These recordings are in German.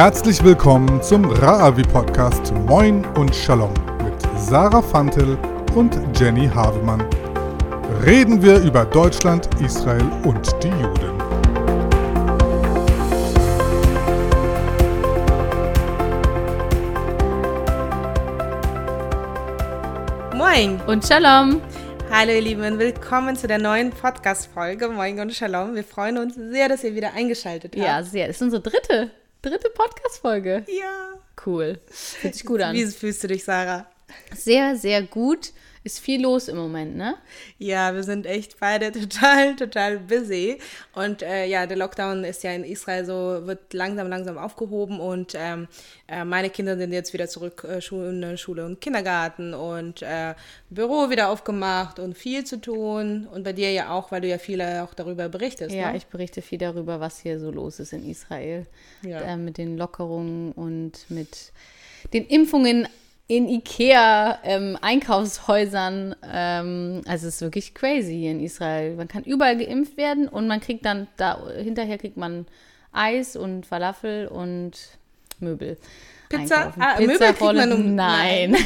Herzlich willkommen zum Raavi Podcast Moin und Shalom mit Sarah Fantel und Jenny Havemann. Reden wir über Deutschland, Israel und die Juden. Moin Und Shalom. Hallo ihr Lieben, willkommen zu der neuen Podcast-Folge Moin und Shalom. Wir freuen uns sehr, dass ihr wieder eingeschaltet habt. Ja, sehr. Das ist unsere dritte, dritte Podcast-Folge. Ja. Cool. Fühlt sich gut an. Wie fühlst du dich, Sarah? Sehr, sehr gut. Ist viel los im Moment, ne? Ja, wir sind echt beide total, total busy. Und äh, ja, der Lockdown ist ja in Israel so, wird langsam, langsam aufgehoben und ähm, äh, meine Kinder sind jetzt wieder zurück äh, Schule, Schule und Kindergarten und äh, Büro wieder aufgemacht und viel zu tun. Und bei dir ja auch, weil du ja viel auch darüber berichtest. Ja, ne? ich berichte viel darüber, was hier so los ist in Israel. Ja. Äh, mit den Lockerungen und mit den Impfungen in Ikea, ähm, Einkaufshäusern. Ähm, also es ist wirklich crazy hier in Israel. Man kann überall geimpft werden und man kriegt dann da hinterher kriegt man Eis und Falafel und Möbel. Pizza? Ah, Möbel kriegt man um- Nein,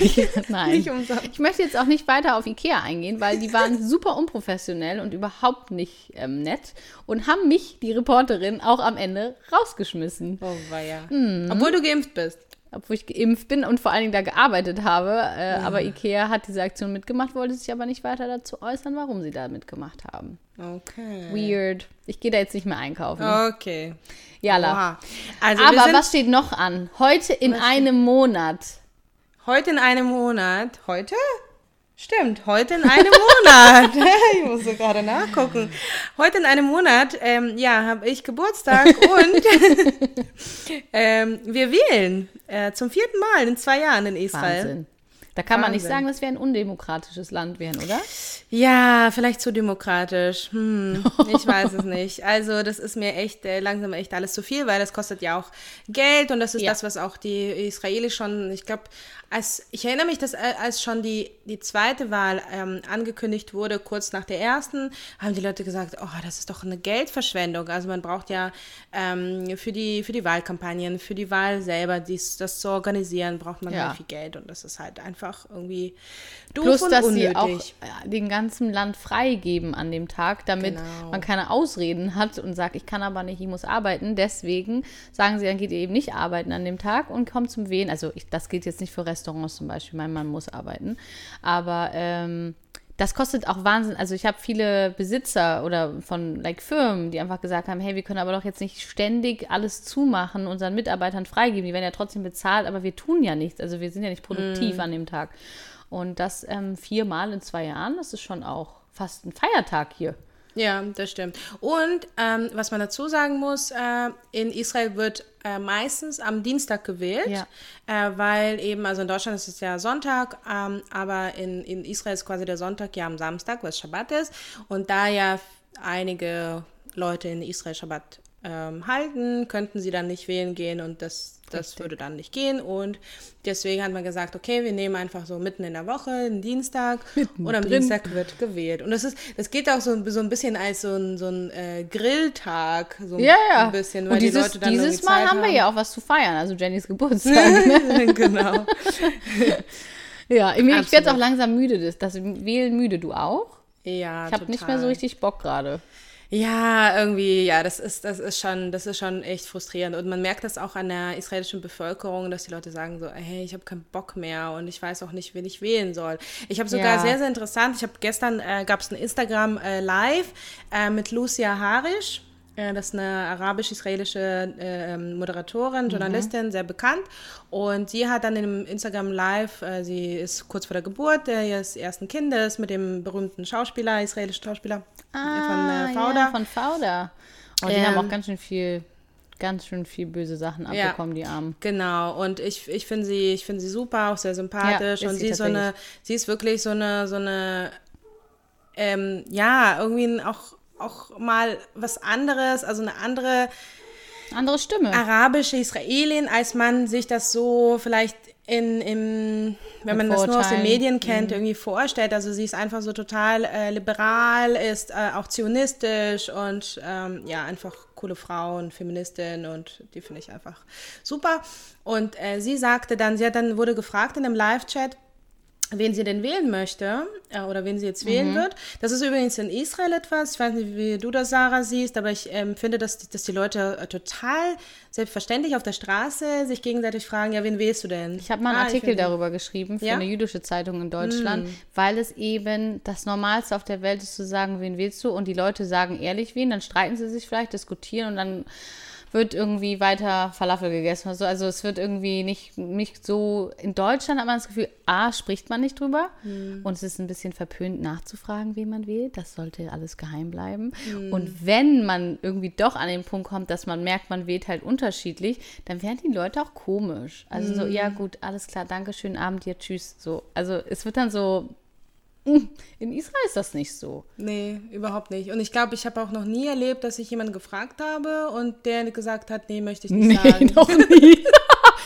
nein. Ich möchte jetzt auch nicht weiter auf Ikea eingehen, weil die waren super unprofessionell und überhaupt nicht ähm, nett und haben mich, die Reporterin, auch am Ende rausgeschmissen. Oh, weia. Mhm. Obwohl du geimpft bist. Obwohl ich geimpft bin und vor allen Dingen da gearbeitet habe. Äh, Aber Ikea hat diese Aktion mitgemacht, wollte sich aber nicht weiter dazu äußern, warum sie da mitgemacht haben. Okay. Weird. Ich gehe da jetzt nicht mehr einkaufen. Okay. Jalla. Oha. Also Aber was steht noch an? Heute in einem Monat. heute in einem Monat. Heute? Stimmt, heute in einem Monat. ich musste gerade nachgucken. Heute in einem Monat, ähm, ja, habe ich Geburtstag und ähm, wir wählen äh, zum vierten Mal in zwei Jahren in Israel. Wahnsinn. Da kann man nicht Wahnsinn. sagen, dass wir ein undemokratisches Land wären, oder? Ja, vielleicht zu demokratisch. Hm, ich weiß es nicht. Also das ist mir echt äh, langsam echt alles zu viel, weil das kostet ja auch Geld und das ist Ja. das, was auch die Israelis schon, ich glaube, als ich erinnere mich, dass äh, als schon die, die zweite Wahl ähm, angekündigt wurde, kurz nach der ersten, haben die Leute gesagt, oh, das ist doch eine Geldverschwendung. Also man braucht ja ähm, für, die, für die Wahlkampagnen, für die Wahl selber, dies, das zu organisieren, braucht man Ja. halt viel Geld und das ist halt einfach irgendwie doof Plus, und dass unnötig. sie auch äh, den ganzen Land freigeben an dem Tag, damit Genau. man keine Ausreden hat und sagt, ich kann aber nicht, ich muss arbeiten. Deswegen sagen sie, dann geht ihr eben nicht arbeiten an dem Tag und kommt zum Wählen. Also ich, das gilt jetzt nicht für Restaurants zum Beispiel, mein Mann muss arbeiten. Aber ähm, das kostet auch Wahnsinn. Also ich habe viele Besitzer oder von like Firmen, die einfach gesagt haben, hey, wir können aber doch jetzt nicht ständig alles zumachen, unseren Mitarbeitern freigeben. Die werden ja trotzdem bezahlt, aber wir tun ja nichts. Also wir sind ja nicht produktiv an dem Tag. Und das ähm, viermal in zwei Jahren, das ist schon auch fast ein Feiertag hier. Ja, das stimmt. Und ähm, was man dazu sagen muss, äh, in Israel wird äh, meistens am Dienstag gewählt, Ja. äh, weil eben, also in Deutschland ist es ja Sonntag, ähm, aber in, in Israel ist quasi der Sonntag ja am Samstag, was Schabbat ist. Und da ja einige Leute in Israel Schabbat ähm, halten, könnten sie dann nicht wählen gehen und das, das würde dann nicht gehen. Und deswegen hat man gesagt, okay, wir nehmen einfach so mitten in der Woche, einen Dienstag und am drin. Dienstag wird gewählt. Und das ist, das geht auch so, so ein bisschen als so ein, so ein äh, Grilltag, so Ja, ja. ein bisschen, Und dieses, die dieses Mal haben wir ja auch was zu feiern, also Jennys Geburtstag. ne? genau. ja, ich, ich werde auch langsam müde, das, das Wählen müde, du auch? Ja, Ich habe nicht mehr so richtig Bock gerade. Ja, irgendwie, ja, das ist, das ist schon, das ist schon echt frustrierend. Und man merkt das auch an der israelischen Bevölkerung, dass die Leute sagen so, hey, ich habe keinen Bock mehr und ich weiß auch nicht, wen ich wählen soll. Ich habe sogar Ja. sehr, sehr interessant, ich habe gestern, äh, gab es ein Instagram äh, Live äh, mit Lucia Harish. Äh, Das ist eine arabisch-israelische äh, ähm, Moderatorin, Journalistin, sehr bekannt. Und sie hat dann im Instagram Live, äh, sie ist kurz vor der Geburt äh, ihres ersten Kindes mit dem berühmten Schauspieler, israelischen Schauspieler von äh, Fauda. Ah, Ja, von Fauda. Und die Ähm, haben auch ganz schön viel, ganz schön viel böse Sachen Ja. abbekommen, die Armen. Genau, und ich, ich finde sie, ich finde sie super, auch sehr sympathisch. Ja, und sie ist so eine, sie ist wirklich so eine, so eine, ähm, ja, irgendwie auch, auch mal was anderes, also eine andere Andere Stimme. arabische Israelin, als man sich das so vielleicht in, in, wenn man das nur aus den Medien kennt, Mhm. irgendwie vorstellt. Also sie ist einfach so total äh, liberal, ist äh, auch zionistisch und ähm, ja, einfach coole Frau und Feministin und die finde ich einfach super. Und äh, sie sagte dann, sie hat dann wurde gefragt in einem Live-Chat, wen sie denn wählen möchte äh, oder wen sie jetzt wählen Mhm. wird. Das ist übrigens in Israel etwas. Ich weiß nicht, wie du das, Sarah, siehst, aber ich ähm, finde, dass, die- dass die Leute äh, total selbstverständlich auf der Straße sich gegenseitig fragen, ja, wen wählst du denn? Ich habe mal einen Ah, Artikel darüber geschrieben für Ja? eine jüdische Zeitung in Deutschland, weil es eben das Normalste auf der Welt ist zu sagen, wen willst du? Und die Leute sagen ehrlich wen, dann streiten sie sich vielleicht, diskutieren und dann wird irgendwie weiter Falafel gegessen oder so. Also es wird irgendwie nicht, nicht so, in Deutschland hat man das Gefühl, A, spricht man nicht drüber und es ist ein bisschen verpönt nachzufragen, wen man wählt. Das sollte alles geheim bleiben. Und wenn man irgendwie doch an den Punkt kommt, dass man merkt, man wählt halt unterschiedlich, dann werden die Leute auch komisch. Also so, ja gut, alles klar, danke, schönen Abend dir, tschüss. So, also es wird dann so, in Israel ist das nicht so. Nee, überhaupt nicht. Und ich glaube, ich habe auch noch nie erlebt, dass ich jemanden gefragt habe und der gesagt hat, nee, möchte ich nicht sagen. noch nie.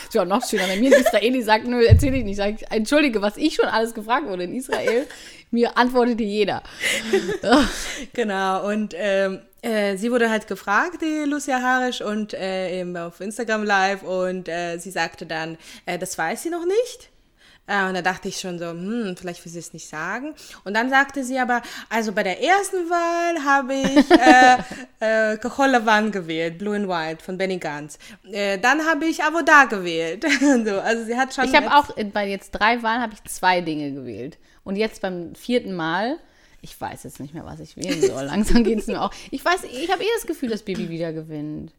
ist ja noch schöner, wenn mir ein Israeli sagt, nö, erzähl ich nicht. Sag ich, entschuldige, was ich schon alles gefragt wurde in Israel, mir antwortete jeder. Genau, und ähm, äh, sie wurde halt gefragt, die Lucia Harisch, und äh, eben auf Instagram Live, und äh, sie sagte dann, äh, das weiß sie noch nicht. Äh, und da dachte ich schon so, hm, vielleicht will sie es nicht sagen. Und dann sagte sie aber, also bei der ersten Wahl habe ich äh, äh, Kahol Lavan gewählt, Blue and White von Benny Gantz. Äh, dann habe ich Avoda gewählt. so, also sie hat schon... Ich habe auch bei jetzt drei Wahlen habe ich zwei Dinge gewählt. Und jetzt beim vierten Mal, ich weiß jetzt nicht mehr, was ich wählen soll. Langsam geht es mir auch. Ich weiß, ich habe eh das Gefühl, dass Bibi wieder gewinnt.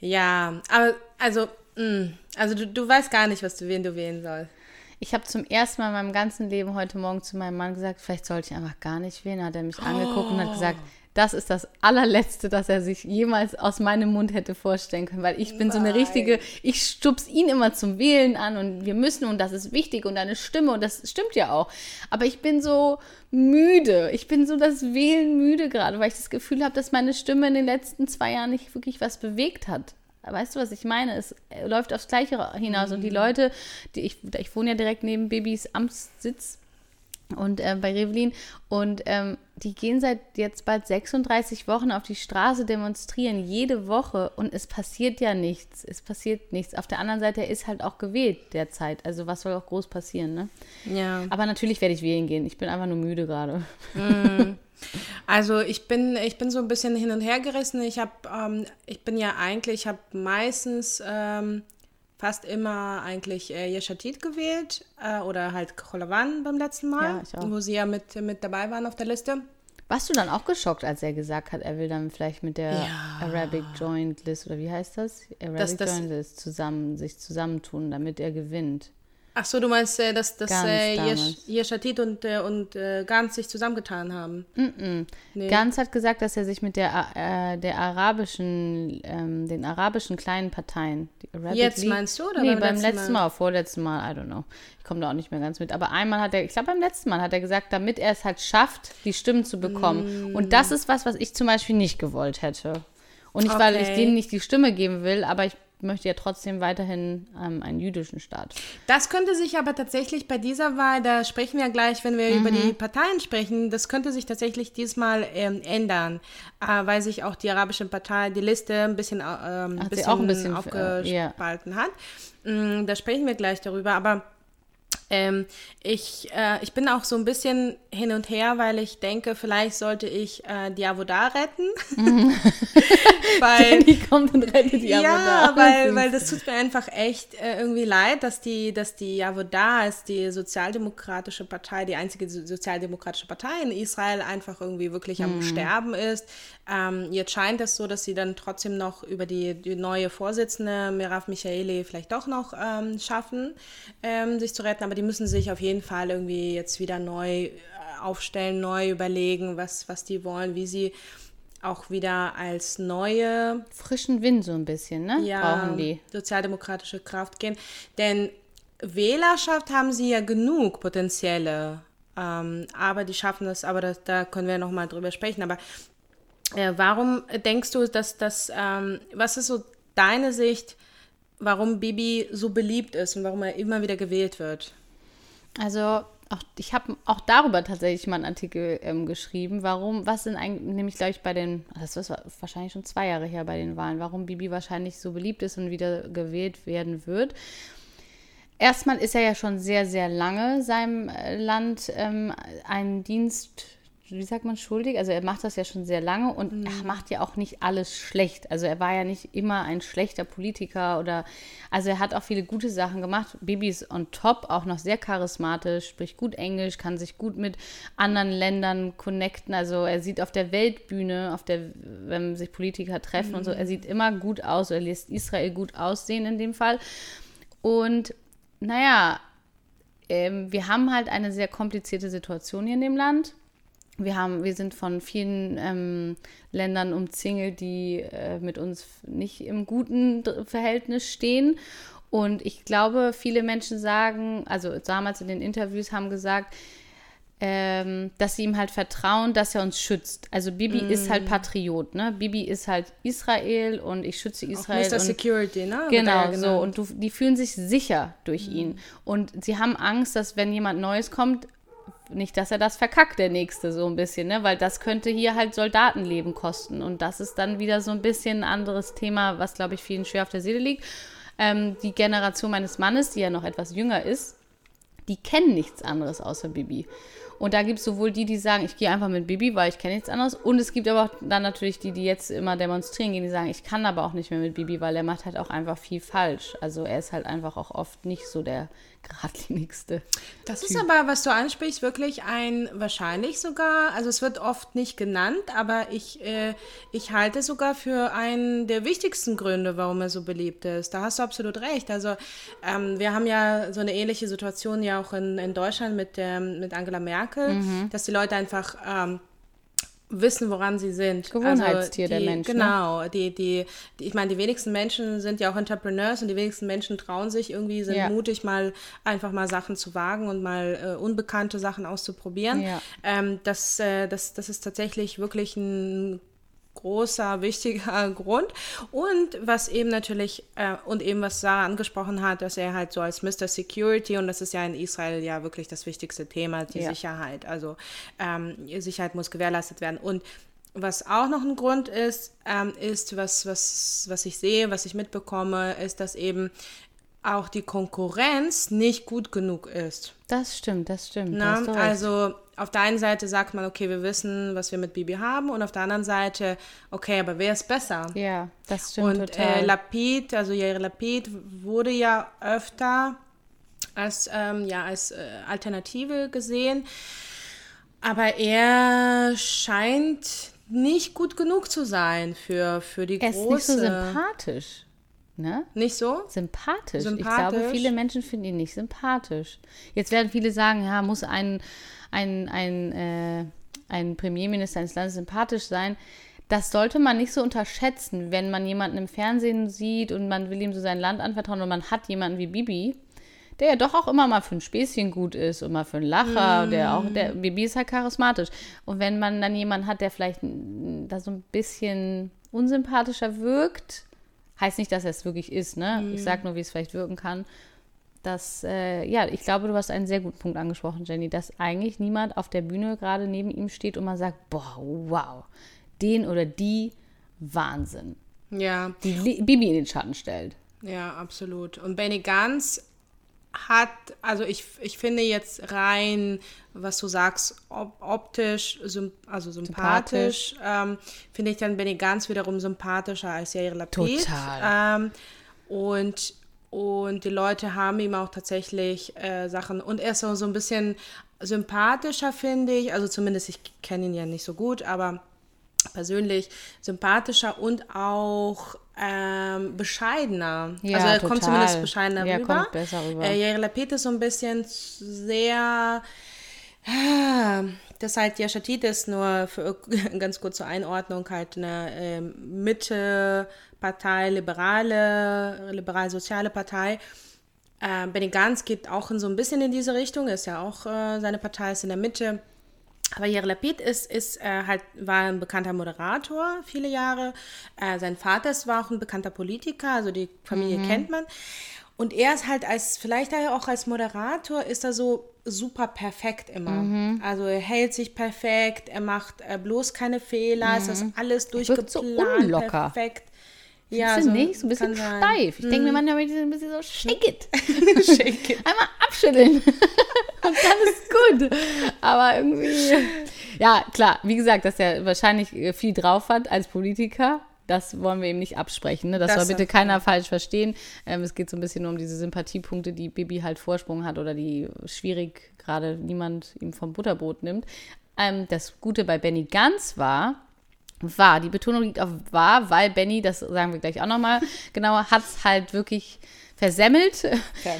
Ja, aber also, mh, also du, du weißt gar nicht, was du wen du wählen sollst. Ich habe zum ersten Mal in meinem ganzen Leben heute Morgen zu meinem Mann gesagt, vielleicht sollte ich einfach gar nicht wählen. Hat er mich angeguckt und hat gesagt, das ist das allerletzte, das er sich jemals aus meinem Mund hätte vorstellen können, weil ich bin so eine Nein. richtige, ich stups ihn immer zum Wählen an und wir müssen und das ist wichtig und deine Stimme und das stimmt ja auch. Aber ich bin so müde, ich bin so das Wählen müde gerade, weil ich das Gefühl habe, dass meine Stimme in den letzten zwei Jahren nicht wirklich was bewegt hat. Weißt du, was ich meine? Es äh, läuft aufs Gleiche hinaus. Und die Leute, die ich, ich wohne ja direkt neben Babys Amtssitz und äh, bei Revlin und ähm, die gehen seit jetzt bald 36 Wochen auf die Straße demonstrieren, jede Woche und es passiert ja nichts. Es passiert nichts. Auf der anderen Seite, ist halt auch gewählt derzeit. Also was soll auch groß passieren, ne? Ja. Aber natürlich werde ich wählen gehen. Ich bin einfach nur müde gerade. Also ich bin, ich bin so ein bisschen hin und her gerissen. Ich habe, ähm, ich bin ja eigentlich, ich habe meistens ähm, fast immer eigentlich äh, Yeshatit gewählt äh, oder halt Cholavan beim letzten Mal, Ja, wo sie ja mit, mit dabei waren auf der Liste. Warst du dann auch geschockt, als er gesagt hat, er will dann vielleicht mit der Ja. Arabic Joint List oder wie heißt das? Arabic Das- das- Joint List zusammen, sich zusammentun, damit er gewinnt. Ach so, du meinst, äh, dass, dass Ganz äh. Yesh- und, äh, und äh, Gantz sich zusammengetan haben? Nee. Ganz hat gesagt, dass er sich mit der, äh, der arabischen, ähm, den arabischen kleinen Parteien, Jetzt League- meinst du, oder nee, beim beim letzten letzten Mal? Mal, vorletzten Mal, I don't know. Ich komme da auch nicht mehr ganz mit. Aber einmal hat er, ich glaube beim letzten Mal hat er gesagt, damit er es halt schafft, die Stimmen zu bekommen. Und das ist was, was ich zum Beispiel nicht gewollt hätte. Und nicht, weil ich Okay. denen nicht die Stimme geben will, aber ich möchte ja trotzdem weiterhin ähm, einen jüdischen Staat. Das könnte sich aber tatsächlich bei dieser Wahl, da sprechen wir gleich, wenn wir über Mhm. die Parteien sprechen, das könnte sich tatsächlich diesmal ähm, ändern, äh, weil sich auch die arabische Partei, die Liste ein bisschen, äh, ähm, bisschen, ein bisschen, äh, aufgespalten hat. Mm, da sprechen wir gleich darüber, aber ähm, ich, äh, ich bin auch so ein bisschen hin und her, weil ich denke, vielleicht sollte ich äh, die Avoda retten. weil, Die kommt und rettet die ja, weil, weil das tut mir einfach echt äh, irgendwie leid, dass die, dass die Javoda ist, die sozialdemokratische Partei, die einzige so- sozialdemokratische Partei in Israel einfach irgendwie wirklich am Sterben ist. Ähm, jetzt scheint es so, dass sie dann trotzdem noch über die, die neue Vorsitzende Merav Michaeli vielleicht doch noch ähm, schaffen, ähm, sich zu retten, aber die müssen sich auf jeden Fall irgendwie jetzt wieder neu äh, aufstellen, neu überlegen, was, was die wollen, wie sie auch wieder als neue Frischen Wind so ein bisschen, ne? Brauchen die. sozialdemokratische Kraft gehen. Denn Wählerschaft haben sie ja genug potenzielle, ähm, aber die schaffen das, aber das, da können wir noch mal drüber sprechen. Aber äh, warum denkst du, dass das, ähm, was ist so deine Sicht, warum Bibi so beliebt ist und warum er immer wieder gewählt wird. Also auch, ich habe auch darüber tatsächlich mal einen Artikel ähm, geschrieben, warum, was sind eigentlich, nämlich glaube ich bei den, das ist wahrscheinlich schon zwei Jahre her bei den Wahlen, warum Bibi wahrscheinlich so beliebt ist und wieder gewählt werden wird. Erstmal ist er ja schon sehr, sehr lange seinem äh, Land ähm, einen Dienst wie sagt man, schuldig. Also er macht das ja schon sehr lange und mhm. er macht ja auch nicht alles schlecht. Also er war ja nicht immer ein schlechter Politiker oder, also er hat auch viele gute Sachen gemacht. Bibi ist on top, auch noch sehr charismatisch, spricht gut Englisch, kann sich gut mit anderen Ländern connecten. Also er sieht auf der Weltbühne, auf der, wenn sich Politiker treffen mhm. und so, er sieht immer gut aus, er lässt Israel gut aussehen in dem Fall. Und naja, ähm, wir haben halt eine sehr komplizierte Situation hier in dem Land wir, haben, wir sind von vielen ähm, Ländern umzingelt, die äh, mit uns nicht im guten Verhältnis stehen. Und ich glaube, viele Menschen sagen, also damals in den Interviews haben gesagt, ähm, dass sie ihm halt vertrauen, dass er uns schützt. Also Bibi mm. ist halt Patriot, ne? Bibi ist halt Israel und ich schütze Israel. Auch Mr. Security, ne? Genau, so. Und du, die fühlen sich sicher durch mm. ihn. Und sie haben Angst, dass wenn jemand Neues kommt, nicht, dass er das verkackt, der nächste, so ein bisschen, ne? Weil das könnte hier halt Soldatenleben kosten. Und das ist dann wieder so ein bisschen ein anderes Thema, was, glaube ich, vielen schwer auf der Seele liegt. Ähm, die Generation meines Mannes, die ja noch etwas jünger ist, die kennen nichts anderes außer Bibi. Und da gibt es sowohl die, die sagen, ich gehe einfach mit Bibi, weil ich kenne nichts anderes. Und es gibt aber auch dann natürlich die, die jetzt immer demonstrieren gehen, die sagen, ich kann aber auch nicht mehr mit Bibi, weil er macht halt auch einfach viel falsch. Also er ist halt einfach auch oft nicht so der geradlinigste. Das typ. ist aber, was du ansprichst, wirklich ein wahrscheinlich sogar, also es wird oft nicht genannt, aber ich, äh, ich halte sogar für einen der wichtigsten Gründe, warum er so beliebt ist. Da hast du absolut recht. Also ähm, wir haben ja so eine ähnliche Situation ja auch in, in Deutschland mit, der, mit Angela Merkel, mhm. dass die Leute einfach ähm, wissen, woran sie sind. Gewohnheitstier also die, der Mensch. Ne? Genau, die, die, die, ich meine, die wenigsten Menschen sind ja auch Entrepreneurs und die wenigsten Menschen trauen sich irgendwie, sind ja. mutig, mal einfach mal Sachen zu wagen und mal äh, unbekannte Sachen auszuprobieren. Ja. Ähm, das, äh, das, das ist tatsächlich wirklich ein großer, wichtiger Grund. Und was eben natürlich, äh, und eben was Sarah angesprochen hat, dass er halt so als Mr. Security, und das ist ja in Israel ja wirklich das wichtigste Thema, die ja. Sicherheit. Also ähm, Sicherheit muss gewährleistet werden. Und was auch noch ein Grund ist, ähm, ist, was, was, was ich sehe, was ich mitbekomme, ist, dass eben auch die Konkurrenz nicht gut genug ist. Das stimmt, das stimmt. Na, also auf der einen Seite sagt man, okay, wir wissen, was wir mit Bibi haben, und auf der anderen Seite, okay, aber wer ist besser? Ja, das stimmt und, total. Und äh, Lapid, also Yair Lapid, wurde ja öfter als, ähm, ja, als äh, Alternative gesehen, aber er scheint nicht gut genug zu sein für, für die er große... Er ist nicht so sympathisch. Ne? Nicht so? Sympathisch. sympathisch. Ich glaube, viele Menschen finden ihn nicht sympathisch. Jetzt werden viele sagen, ja, muss ein, ein, ein, äh, ein Premierminister eines Landes sympathisch sein. Das sollte man nicht so unterschätzen, wenn man jemanden im Fernsehen sieht und man will ihm so sein Land anvertrauen und man hat jemanden wie Bibi, der ja doch auch immer mal für ein Späßchen gut ist und mal für einen Lacher, mm. der auch, der Bibi ist halt charismatisch. Und wenn man dann jemanden hat, der vielleicht da so ein bisschen unsympathischer wirkt, Heißt nicht, dass er es wirklich ist, ne? Mhm. Ich sage nur, wie es vielleicht wirken kann. Dass, äh, ja, ich glaube, du hast einen sehr guten Punkt angesprochen, Jenny, dass eigentlich niemand auf der Bühne gerade neben ihm steht und man sagt, boah, wow, den oder die Wahnsinn. Ja. Die Bibi in den Schatten stellt. Ja, absolut. Und Benny Ganz hat, also ich, ich finde jetzt rein, was du sagst, op optisch, also sympathisch, sympathisch. Ähm, finde ich dann Benny Ganz wiederum sympathischer als Yair Lapid. Total. Ähm, und, und die Leute haben ihm auch tatsächlich äh, Sachen, und er ist so, so ein bisschen sympathischer, finde ich, also zumindest, ich kenne ihn ja nicht so gut, aber persönlich sympathischer und auch ähm, bescheidener. Ja, also er total. kommt zumindest bescheidener ja, rüber. Kommt besser rüber. Äh, Yair Lapid ist so ein bisschen sehr das halt Yashatit ist nur für ganz kurze Einordnung halt eine äh, Mitte-Partei, liberale, liberal-soziale Partei. Äh, Benny Gantz geht auch in so ein bisschen in diese Richtung, ist ja auch, äh, seine Partei ist in der Mitte. Aber Yair Lapid ist, ist äh, halt, war ein bekannter Moderator viele Jahre. Äh, sein Vater ist, war auch ein bekannter Politiker, also die Familie Mhm. kennt man. Und er ist halt als, vielleicht auch als Moderator, ist er so super perfekt immer. Mhm. Also er hält sich perfekt, er macht äh, bloß keine Fehler, es ist alles Mhm. wirkt durchgeplant, so unlocker. perfekt. Ja, so, nicht? So ein bisschen steif. Ich denke mir manchmal ein bisschen so, shake it. Shake it. Einmal abschütteln. Und dann ist gut. Aber irgendwie. Ja, klar, wie gesagt, dass er wahrscheinlich äh, viel drauf hat als Politiker. Das wollen wir ihm nicht absprechen. Ne? Das, Das soll bitte keiner falsch verstehen. Ähm, es geht so ein bisschen nur um diese Sympathiepunkte, die Bibi halt Vorsprung hat oder die schwierig gerade niemand ihm vom Butterbrot nimmt. Ähm, das Gute bei Benny Ganz war, war, die Betonung liegt auf war, weil Benny, das sagen wir gleich auch nochmal genauer, hat es halt wirklich versemmelt.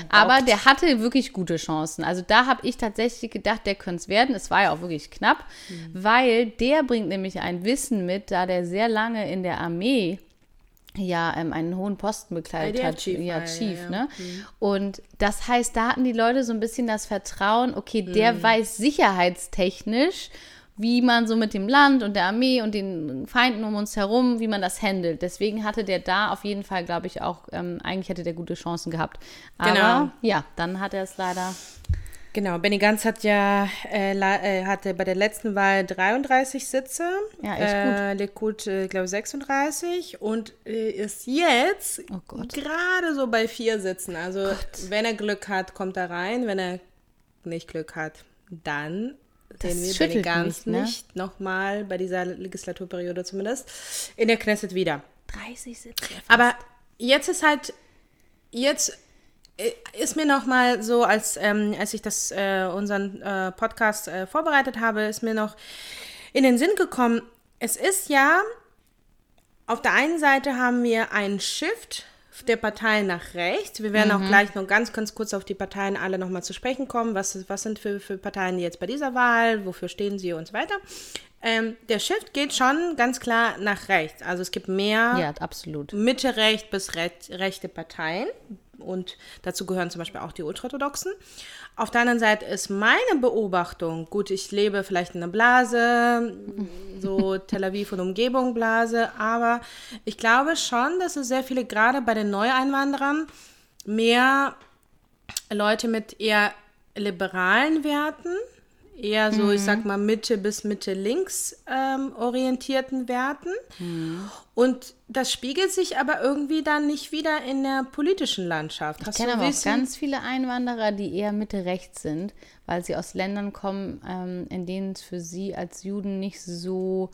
Aber der hatte wirklich gute Chancen. Also da habe ich tatsächlich gedacht, der könnte es werden. Es war ja auch wirklich knapp, weil der bringt nämlich ein Wissen mit, da der sehr lange in der Armee ja ähm, einen hohen Posten bekleidet IDF hat. Chief ja, Chief, ja, ja. ne? Und das heißt, da hatten die Leute so ein bisschen das Vertrauen, okay, der weiß sicherheitstechnisch, wie man so mit dem Land und der Armee und den Feinden um uns herum, wie man das handelt. Deswegen hatte der da auf jeden Fall, glaube ich, auch, ähm, eigentlich hätte der gute Chancen gehabt. Aber Genau. ja, dann hat er es leider. Genau, Benny Gantz hat ja äh, äh, hatte bei der letzten Wahl 33 Sitze. Ja, echt äh, Likud, äh, glaube 36 und äh, ist jetzt Oh Gott. gerade so bei vier Sitzen. Also wenn er Glück hat, kommt er rein. Wenn er nicht Glück hat, dann Sehen wir schüttelt Gantz mich, ne? nicht nochmal bei dieser Legislaturperiode zumindest in der Knesset wieder. 30 Sitze. Aber jetzt ist halt, jetzt äh, ist mir noch mal so, als, ähm, als ich das, äh, unseren äh, Podcast äh, vorbereitet habe, ist mir noch in den Sinn gekommen, es ist ja, auf der einen Seite haben wir einen Shift der Parteien nach rechts. Wir werden auch gleich noch ganz, ganz kurz auf die Parteien alle nochmal zu sprechen kommen. Was, was sind für, für Parteien jetzt bei dieser Wahl? Wofür stehen sie und so weiter? Ähm, der Shift geht schon ganz klar nach rechts. Also es gibt mehr Ja, absolut. Mitte recht bis recht, rechte Parteien und dazu gehören zum Beispiel auch die Ultraorthodoxen. Auf der anderen Seite ist meine Beobachtung, gut, ich lebe vielleicht in einer Blase, so Tel Aviv und Umgebung Blase, aber ich glaube schon, dass es sehr viele, gerade bei den Neueinwanderern, mehr Leute mit eher liberalen Werten, eher so, ich sag mal, Mitte bis Mitte links ähm, orientierten Werten. Und das spiegelt sich aber irgendwie dann nicht wieder in der politischen Landschaft. Ich Hast kenne du aber auch ganz viele Einwanderer, die eher Mitte-Rechts sind, weil sie aus Ländern kommen, ähm, in denen es für sie als Juden nicht so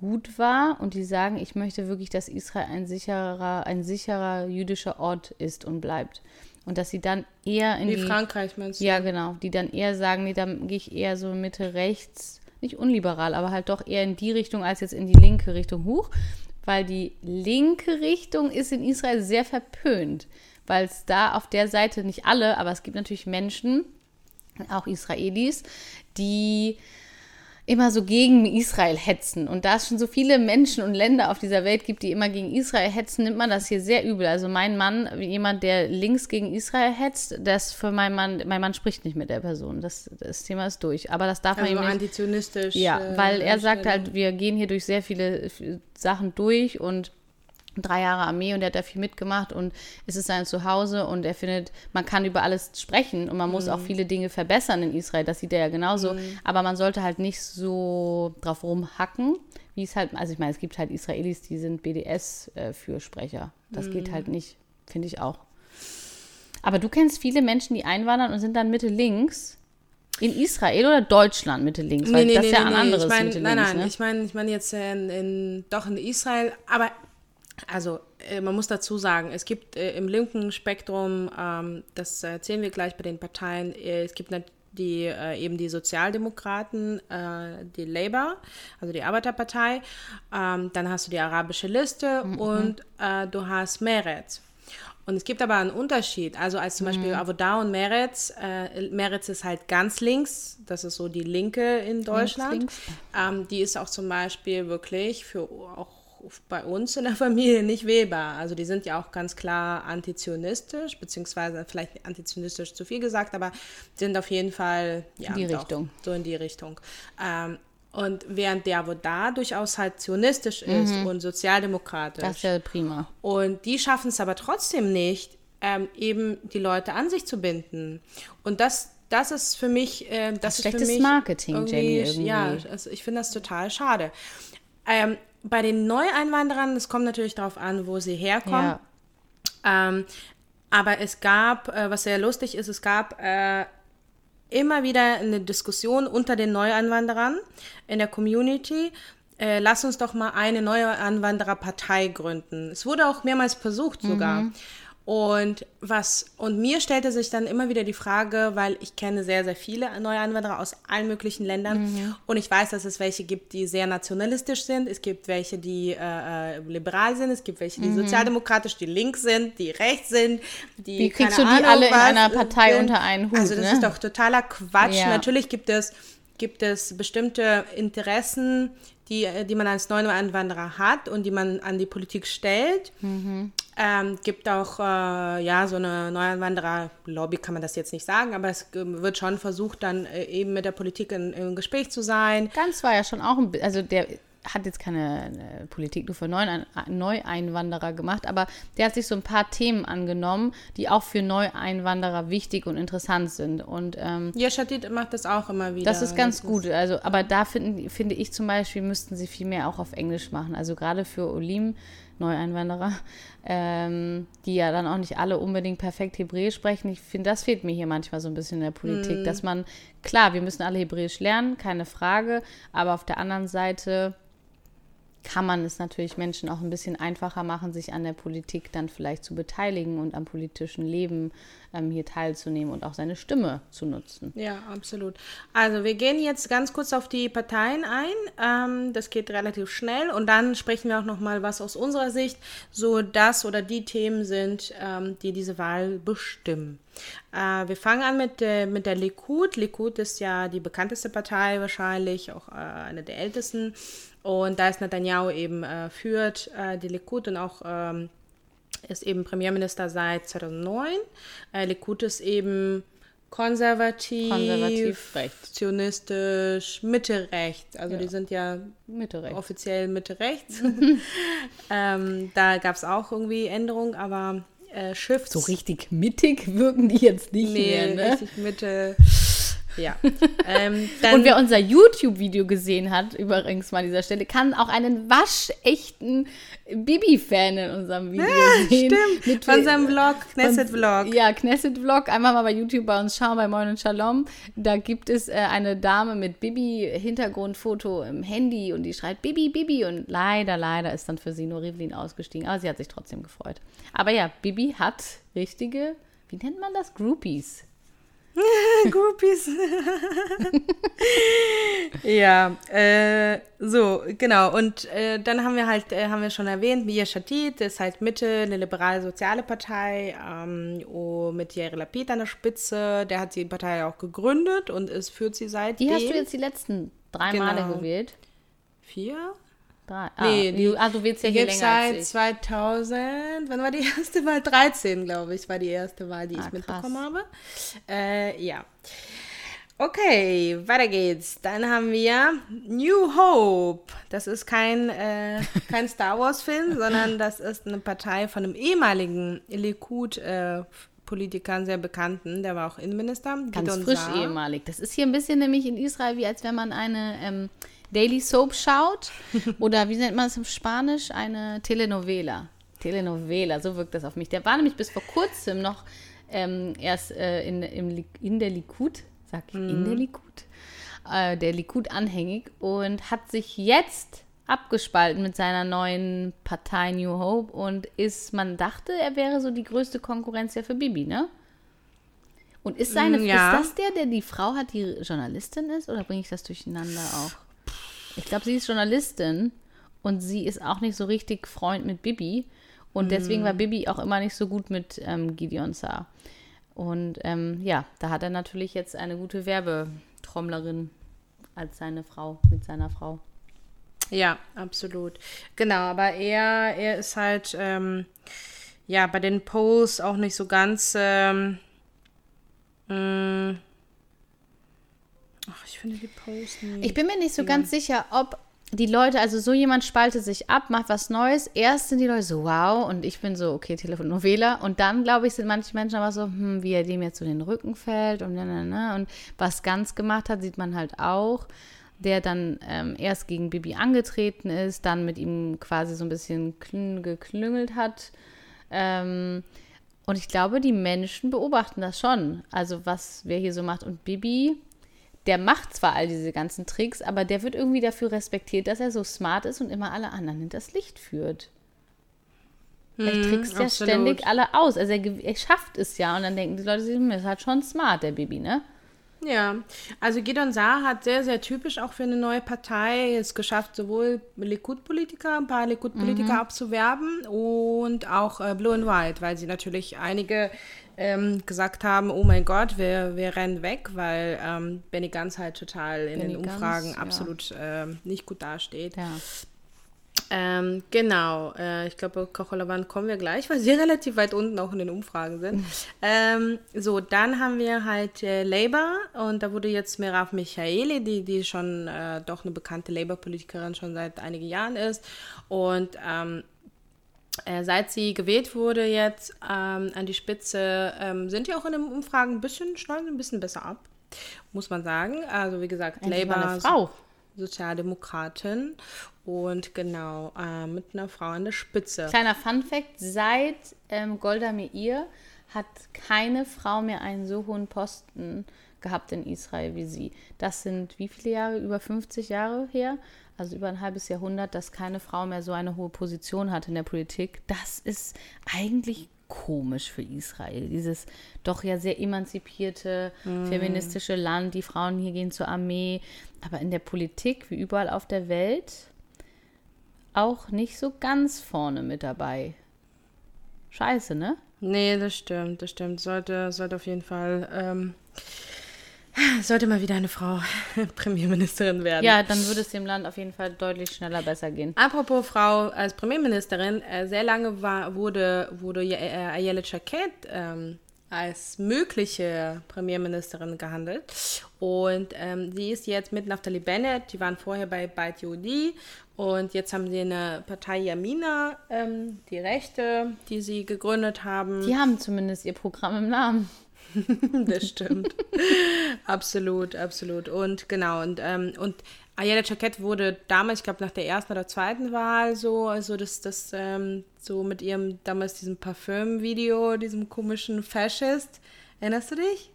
gut war und die sagen, ich möchte wirklich, dass Israel ein sicherer, ein sicherer jüdischer Ort ist und bleibt. Und dass sie dann eher in Wie die Frankreich meinst du? ja, genau. Die dann eher sagen, nee, dann gehe ich eher so Mitte rechts, nicht unliberal, aber halt doch eher in die Richtung als jetzt in die linke Richtung hoch, weil die linke Richtung ist in Israel sehr verpönt, weil es da auf der Seite nicht alle, aber es gibt natürlich Menschen, auch Israelis, die immer so gegen Israel hetzen. Und da es schon so viele Menschen und Länder auf dieser Welt gibt, die immer gegen Israel hetzen, nimmt man das hier sehr übel. Also mein Mann, jemand, der links gegen Israel hetzt, das für meinen Mann, mein Mann spricht nicht mit der Person. Das, das Thema ist durch. Aber das darf Also man ihm nicht. antizionistisch. Ja, äh, weil er sagt halt, wir gehen hier durch sehr viele Sachen durch und drei Jahre Armee und er hat da viel mitgemacht und es ist sein Zuhause und er findet, man kann über alles sprechen und man muss auch viele Dinge verbessern in Israel, das sieht er ja genauso, aber man sollte halt nicht so drauf rumhacken, wie es halt, also ich meine, es gibt halt Israelis, die sind BDS-Fürsprecher, das geht halt nicht, finde ich auch. Aber du kennst viele Menschen, die einwandern und sind dann Mitte links in Israel oder Deutschland Mitte links, weil das ist ja ein anderes ich mein, Mitte Nein, links, nein, ne? ich meine ich mein jetzt in, in, doch in Israel, aber also äh, man muss dazu sagen, es gibt äh, im linken Spektrum, ähm, das erzählen wir gleich bei den Parteien, äh, es gibt die, äh, eben die Sozialdemokraten, äh, die Labour, also die Arbeiterpartei, ähm, dann hast du die arabische Liste und äh, du hast Meretz. Und es gibt aber einen Unterschied. Also als zum Beispiel Avoda und Meretz, äh, Meretz ist halt ganz links, das ist so die Linke in Deutschland. links. Ähm, die ist auch zum Beispiel wirklich für auch bei uns in der Familie nicht wählbar. Also die sind ja auch ganz klar antizionistisch, beziehungsweise vielleicht antizionistisch zu viel gesagt, aber sind auf jeden Fall ja, in die Richtung. So in die Richtung. Ähm, und während der da durchaus halt zionistisch ist mhm. und sozialdemokratisch. Das ist ja prima. Und die schaffen es aber trotzdem nicht, ähm, eben die Leute an sich zu binden. Und das, das ist für mich, äh, das, das ist schlechtes für mich Marketing, Jenny. Irgendwie. Ja, also ich finde das total schade. Ähm, bei den Neueinwanderern, es kommt natürlich darauf an, wo sie herkommen. Ja. Ähm, aber es gab, äh, was sehr lustig ist, es gab äh, immer wieder eine Diskussion unter den Neueinwanderern in der Community. Äh, lass uns doch mal eine Neueinwandererpartei gründen. Es wurde auch mehrmals versucht sogar. Mhm. Und was, und mir stellte sich dann immer wieder die Frage, weil ich kenne sehr, sehr viele Neueinwanderer aus allen möglichen Ländern mhm. und ich weiß, dass es welche gibt, die sehr nationalistisch sind, es gibt welche, die äh, äh liberal sind, es gibt welche, die mhm. sozialdemokratisch, die links sind, die rechts sind, die. Wie kriegst du die Ahnung, alle in einer Partei sind. unter einen Hut? Also, das ne? ist doch totaler Quatsch. Ja. Natürlich gibt es, gibt es bestimmte Interessen, die, die man als Neueinwanderer hat und die man an die Politik stellt. Mhm. Ähm, gibt auch äh, ja so eine Neuanwanderer-Lobby, kann man das jetzt nicht sagen, aber es äh, wird schon versucht, dann äh, eben mit der Politik in, im Gespräch zu sein. Ganz war ja schon auch ein also der hat jetzt keine äh, Politik nur für Neueinwanderer gemacht, aber der hat sich so ein paar Themen angenommen, die auch für Neueinwanderer wichtig und interessant sind. Und ähm, ja, Shadid macht das auch immer wieder. Das ist ganz gut. Also, aber da find, finde ich zum Beispiel, müssten sie viel mehr auch auf Englisch machen. Also gerade für Olim Neueinwanderer, ähm, die ja dann auch nicht alle unbedingt perfekt Hebräisch sprechen. Ich finde, das fehlt mir hier manchmal so ein bisschen in der Politik, mm. dass man, klar, wir müssen alle Hebräisch lernen, keine Frage, aber auf der anderen Seite kann man es natürlich Menschen auch ein bisschen einfacher machen, sich an der Politik dann vielleicht zu beteiligen und am politischen Leben hier teilzunehmen und auch seine Stimme zu nutzen. Ja, absolut. Also wir gehen jetzt ganz kurz auf die Parteien ein. Ähm, das geht relativ schnell und dann sprechen wir auch noch mal, was aus unserer Sicht so das oder die Themen sind, ähm, die diese Wahl bestimmen. Äh, wir fangen an mit, äh, mit der Likud. Likud ist ja die bekannteste Partei wahrscheinlich, auch äh, eine der ältesten. Und da ist Netanyahu eben äh, führt äh, die Likud und auch ähm, ist eben Premierminister seit 2009. Äh, Likud ist eben konservativ, konservativ rechts. zionistisch, Mitte-rechts. Also ja. die sind ja Mitte -rechts. offiziell Mitte-rechts. ähm, da gab es auch irgendwie Änderungen, aber äh, Schiff. So richtig mittig wirken die jetzt nicht nee, mehr, ne? richtig Mitte. Ja. Ähm, und wer unser YouTube-Video gesehen hat, übrigens mal an dieser Stelle, kann auch einen waschechten Bibi-Fan in unserem Video ja, sehen. Stimmt. Mit von seinem Vlog, Knesset-Vlog. Ja, Knesset-Vlog. Einmal mal bei YouTube bei uns schauen, bei Moin und Shalom. Da gibt es äh, eine Dame mit Bibi-Hintergrundfoto im Handy und die schreit Bibi, Bibi. Und leider, leider ist dann für sie nur Rivlin ausgestiegen. Aber sie hat sich trotzdem gefreut. Aber ja, Bibi hat richtige, wie nennt man das? Groupies. Groupies. ja, äh, so, genau. Und äh, dann haben wir halt, äh, haben wir schon erwähnt, Mia Shatit ist halt Mitte, eine liberale soziale Partei, ähm, oh, mit Yair Lapid an der Spitze. Der hat die Partei auch gegründet und es führt sie seit. Die hast du jetzt die letzten drei genau. Male gewählt? Vier? Drei. Ah, nee, die, ah, du willst ja hier länger seit als ich. 2000, wann war die erste Wahl? 13, glaube ich, war die erste Wahl, die ah, ich mitbekommen habe. Äh, ja. Okay, weiter geht's. Dann haben wir New Hope. Das ist kein, äh, kein Star Wars-Film, sondern das ist eine Partei von einem ehemaligen Likud- äh, sehr bekannten, der war auch Innenminister. Ganz frisch Saar. ehemalig. Das ist hier ein bisschen nämlich in Israel, wie als wenn man eine ähm, Daily Soap schaut oder wie nennt man es im Spanisch? Eine Telenovela. Telenovela, so wirkt das auf mich. Der war nämlich bis vor kurzem noch ähm, erst äh, in, im, in der Likud, sag ich, mm. in der mhm. Likud, äh, der Likud anhängig und hat sich jetzt abgespalten mit seiner neuen Partei New Hope und ist, man dachte, er wäre so die größte Konkurrenz ja für Bibi, ne? Und ist seine, mm, ja. ist das der, der die Frau hat, die Journalistin ist, oder bringe ich das durcheinander auch? Ich glaube, sie ist Journalistin und sie ist auch nicht so richtig Freund mit Bibi. Und deswegen war mm. Bibi auch immer nicht so gut mit ähm, Gideon Saar. Und ähm, ja, da hat er natürlich jetzt eine gute Werbetrommlerin als seine Frau, mit seiner Frau. Ja, absolut. Genau, aber er, er ist halt, ähm, ja, bei den Posts auch nicht so ganz, ähm, mh, ach, ich finde die Posts nicht. Ich bin mir nicht so ganz sicher, ob die Leute, also so jemand spaltet sich ab, macht was Neues. Erst sind die Leute so, wow, und ich bin so, okay, Telefonovela. Und dann, glaube ich, sind manche Menschen aber so, hm, wie er dem jetzt so den Rücken fällt und, na, na, na. und was ganz gemacht hat, sieht man halt auch. Der dann ähm, erst gegen Bibi angetreten ist, dann mit ihm quasi so ein bisschen klün- geklüngelt hat. Ähm, und ich glaube, die Menschen beobachten das schon. Also, was wer hier so macht. Und Bibi, der macht zwar all diese ganzen Tricks, aber der wird irgendwie dafür respektiert, dass er so smart ist und immer alle anderen in das Licht führt. er trickst ja absolut. ständig alle aus. Also er, er schafft es ja und dann denken die Leute hm, ist halt schon smart, der Bibi, ne? Ja, also Gideon Saar hat sehr, sehr typisch auch für eine neue Partei es geschafft, sowohl Likud-Politiker, ein paar Likud-Politiker abzuwerben und auch äh, Blue and White, weil sie natürlich einige ähm, gesagt haben, oh mein Gott, wir, wir rennen weg, weil ähm, Benny Gantz halt total in Benny den Umfragen ja. absolut ähm, nicht gut dasteht. Ja. Ähm, genau, äh, ich glaube, Kocholavan kommen wir gleich, weil sie relativ weit unten auch in den Umfragen sind. ähm, so, dann haben wir halt äh, Labour und da wurde jetzt Merav Michaeli, die, die schon äh, doch eine bekannte Labour-Politikerin schon seit einigen Jahren ist und ähm, äh, seit sie gewählt wurde jetzt ähm, an die Spitze, ähm, sind die auch in den Umfragen ein bisschen, schneiden ein bisschen besser ab, muss man sagen. Also wie gesagt, Endlich Labour eine Frau. Sozialdemokratin und genau äh, mit einer Frau an der Spitze. Kleiner Fun-Fact: Seit ähm, Golda Meir hat keine Frau mehr einen so hohen Posten gehabt in Israel wie sie. Das sind wie viele Jahre? Über 50 Jahre her? Also über ein halbes Jahrhundert, dass keine Frau mehr so eine hohe Position hat in der Politik. Das ist eigentlich komisch für Israel. Dieses doch ja sehr emanzipierte, feministische Land. Die Frauen hier gehen zur Armee. Aber in der Politik, wie überall auf der Welt, auch nicht so ganz vorne mit dabei. Scheiße, ne? Nee, das stimmt, das stimmt. Sollte, sollte auf jeden Fall, ähm, sollte mal wieder eine Frau Premierministerin werden. Ja, dann würde es dem Land auf jeden Fall deutlich schneller besser gehen. Apropos Frau als Premierministerin, äh, sehr lange war, wurde, wurde äh, Ayala Chaket ähm, als mögliche Premierministerin gehandelt. Und ähm, sie ist jetzt mit Naftali Bennett, die waren vorher bei Beit Yehudi und jetzt haben sie eine Partei Yamina, ähm, die Rechte, die sie gegründet haben. Die haben zumindest ihr Programm im Namen. Das stimmt. absolut, absolut. Und genau, und, ähm, und Ayala Chaket wurde damals, ich glaube, nach der ersten oder zweiten Wahl so, also das, das, ähm, so mit ihrem, damals diesem Parfüm-Video, diesem komischen Fascist. Erinnerst du dich?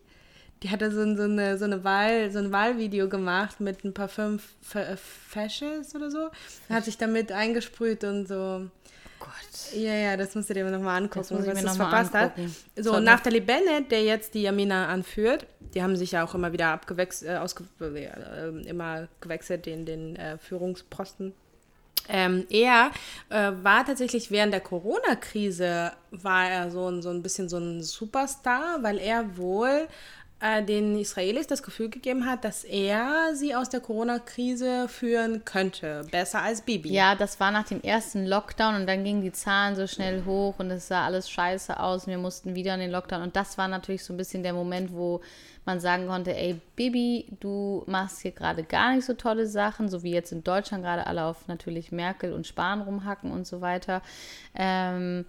Die hatte so, ein- so, eine, so, eine Wahl, so ein Wahlvideo gemacht mit einem Parfüm Fa- Fascist oder so. Hat sich damit eingesprüht und so. Gott. Ja, ja, das musst du dir nochmal angucken, Das was das verpasst angucken. hat. So, Sorry. Naftali Bennett, der jetzt die Yamina anführt, die haben sich ja auch immer wieder abgewechselt, äh, ausge äh, immer gewechselt, den, den äh, Führungsposten. Ähm, er äh, war tatsächlich während der Corona-Krise, war er so, ein- so ein bisschen so ein Superstar, weil er wohl äh, den Israelis das Gefühl gegeben hat, dass er sie aus der Corona-Krise führen könnte. Besser als Bibi. Ja, das war nach dem ersten Lockdown und dann gingen die Zahlen so schnell hoch und es sah alles scheiße aus und wir mussten wieder in den Lockdown. Und das war natürlich so ein bisschen der Moment, wo man sagen konnte, ey, Bibi, du machst hier gerade gar nicht so tolle Sachen, so wie jetzt in Deutschland gerade alle auf natürlich Merkel und Spahn rumhacken und so weiter. Ähm,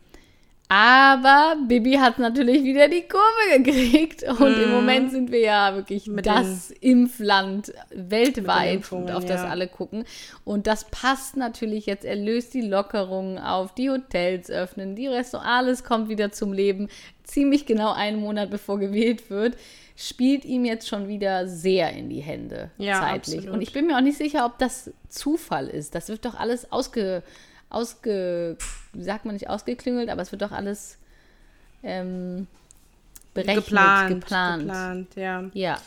aber Bibi hat natürlich wieder die Kurve gekriegt und im Moment sind wir ja wirklich Mit das Impfland weltweit, Impfungen, auf das ja. alle gucken. Und das passt natürlich jetzt. Er löst die Lockerungen auf, die Hotels öffnen, die Restaurants, alles kommt wieder zum Leben. Ziemlich genau einen Monat bevor gewählt wird, spielt ihm jetzt schon wieder sehr in die Hände Ja, zeitlich. absolut. Und ich bin mir auch nicht sicher, ob das Zufall ist. Das wird doch alles ausge, ausge, sagt man nicht ausgeklüngelt, aber es wird doch alles ähm, berechnet, geplant, geplant. geplant, ja. Ja.